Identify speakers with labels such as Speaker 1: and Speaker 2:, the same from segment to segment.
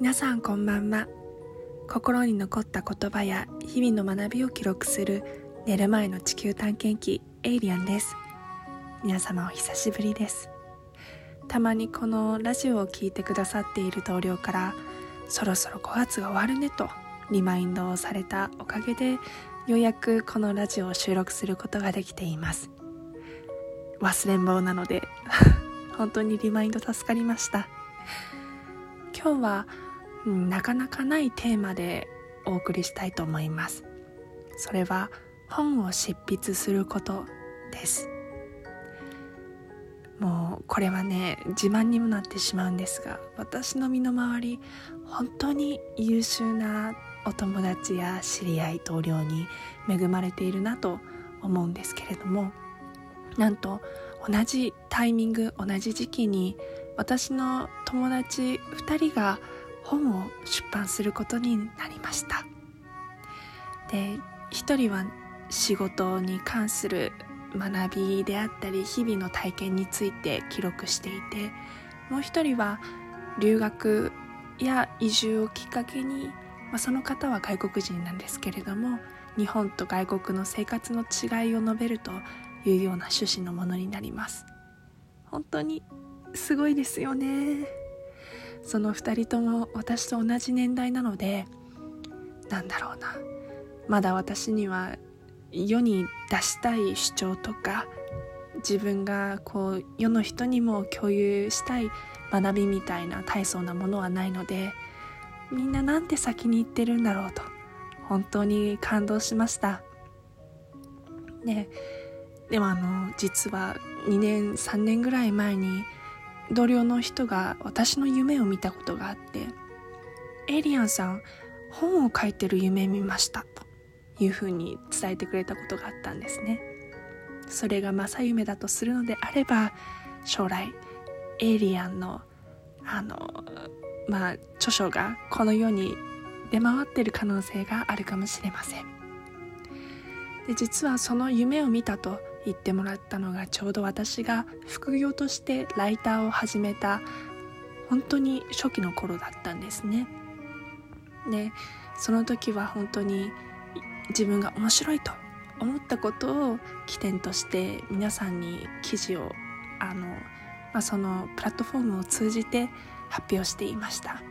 Speaker 1: 皆さんこんばんは。心に残った言葉や日々の学びを記録する寝る前の地球探検機エイリアンです。皆様お久しぶりです。たまにこのラジオを聴いてくださっている同僚からそろそろ5月が終わるねとリマインドをされたおかげでようやくこのラジオを収録することができています。忘れん坊なので 本当にリマインド助かりました。今日は、なかなかないテーマでお送りしたいと思います。それは本を執筆することです。もうこれはね自慢にもなってしまうんですが私の身の回り本当に優秀なお友達や知り合い同僚に恵まれているなと思うんですけれどもなんと同じタイミング同じ時期に私の友達2人が本を出版することになりました。で一人は仕事に関する学びであったり日々の体験について記録していてもう一人は留学や移住をきっかけに、まあ、その方は外国人なんですけれども日本と外国の生活の違いを述べるというような趣旨のものになります。本当にすごいですよね。その2人とも私と同じ年代なのでなんだろうな。まだ私には世に出したい主張とか自分がこう世の人にも共有したい学びみたいな大層なものはないのでみんななんて先に行ってるんだろうと本当に感動しました。ね。でもあの実は2年3年ぐらい前に同僚の人が私の夢を見たことがあって「エイリアンさん本を書いてる夢見ました」というふうに伝えてくれたことがあったんですね。それが正夢だとするのであれば将来エイリアンのあのまあ著書がこの世に出回ってる可能性があるかもしれません。で実はその夢を見たと言ってもらったのがちょうど私が副業としてライターを始めた本当に初期の頃だったんですね。でその時は本当に自分が面白いと思ったことを起点として皆さんに記事をあの、まあ、そのプラットフォームを通じて発表していました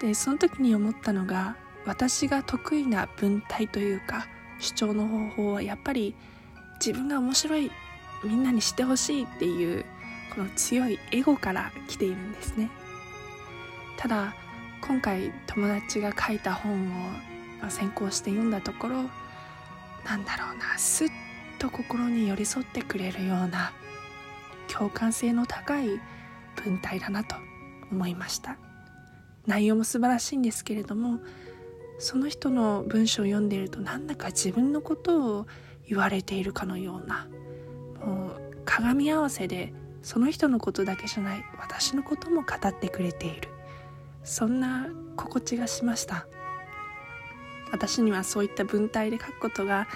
Speaker 1: でその時に思ったのが私が得意な文体というか主張の方法はやっぱり自分が面白いみんなに知ってほしいっていうこの強いエゴから来ているんですね。ただ今回友達が書いた本を先行して読んだところなんだろうなすっと心に寄り添ってくれるような共感性の高い文体だなと思いました。内容も素晴らしいんですけれどもその人の文章を読んでいるとなんだか自分のことを言われているかのようなもう鏡合わせでその人のことだけじゃない私のことも語ってくれている。そんな心地がしました。私にはそういった文体で書くことが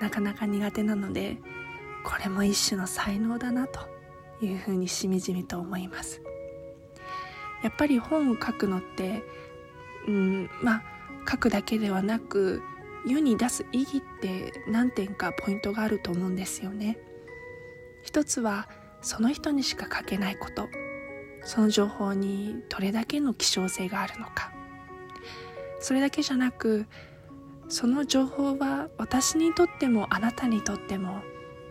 Speaker 1: なかなか苦手なのでこれも一種の才能だなというふうにしみじみと思います。やっぱり本を書くのってうんまあ書くだけではなく世に出す意義って何点かポイントがあると思うんですよね。一つはその人にしか書けないこと。その情報にどれだけの希少性があるのか。それだけじゃなくその情報は私にとってもあなたにとっても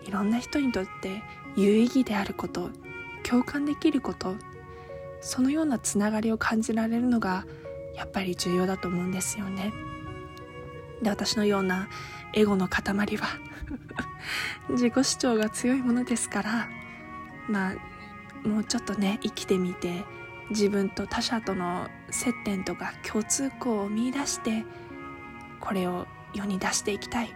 Speaker 1: いろんな人にとって有意義であること共感できること。そのようなつながりを感じられるのがやっぱり重要だと思うんですよね。で私のようなエゴの塊は 自己主張が強いものですからまあもうちょっとね生きてみて自分と他者との接点とか共通項を見いだしてこれを世に出していきたい、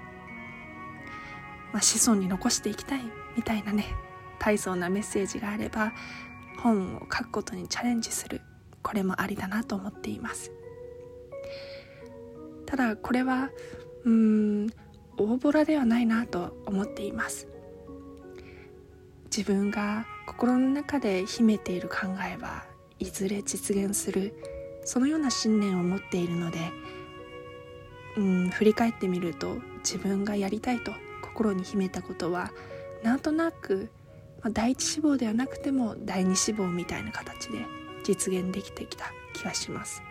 Speaker 1: まあ、子孫に残していきたいみたいなね大層なメッセージがあれば本を書くことにチャレンジする。これもありだなと思っています。ただこれはうーん大ボラではないなと思っています。自分が心の中で秘めている考えはいずれ実現するそのような信念を持っているのでうん振り返ってみると自分がやりたいと心に秘めたことはなんとなく、まあ、第一志望ではなくても第二志望みたいな形で実現できてきた気がします。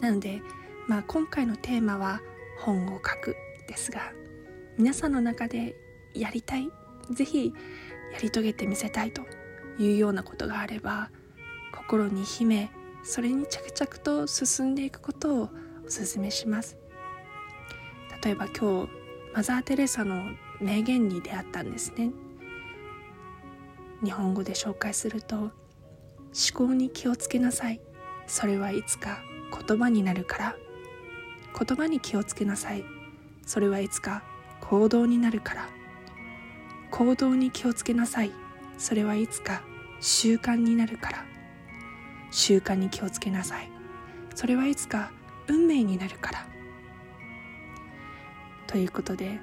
Speaker 1: なので、まあ、今回のテーマは「本を書く」ですが皆さんの中でやりたい是非やり遂げてみせたいというようなことがあれば心に秘めそれに着々と進んでいくことをお勧めします。例えば今日マザー・テレサの名言に出会ったんですね。日本語で紹介すると思考に気をつけなさい。それはいつか言葉になるから。言葉に気をつけなさい。それはいつか行動になるから。行動に気をつけなさい。それはいつか習慣になるから。習慣に気をつけなさい。それはいつか運命になるから。ということで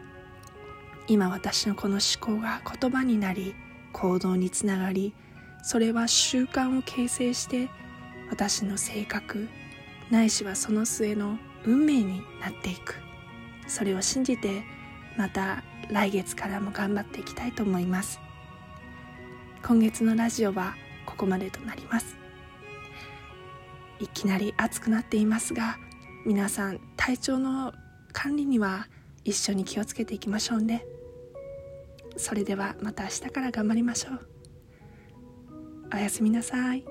Speaker 1: 今私のこの思考が言葉になり行動につながりそれは習慣を形成して私の性格ないしはその末の運命になっていく。それを信じてまた来月からも頑張っていきたいと思います。今月のラジオはここまでとなります。いきなり暑くなっていますが皆さん体調の管理には一緒に気をつけていきましょうね。それではまた明日から頑張りましょう。おやすみなさい。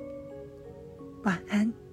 Speaker 1: 晚安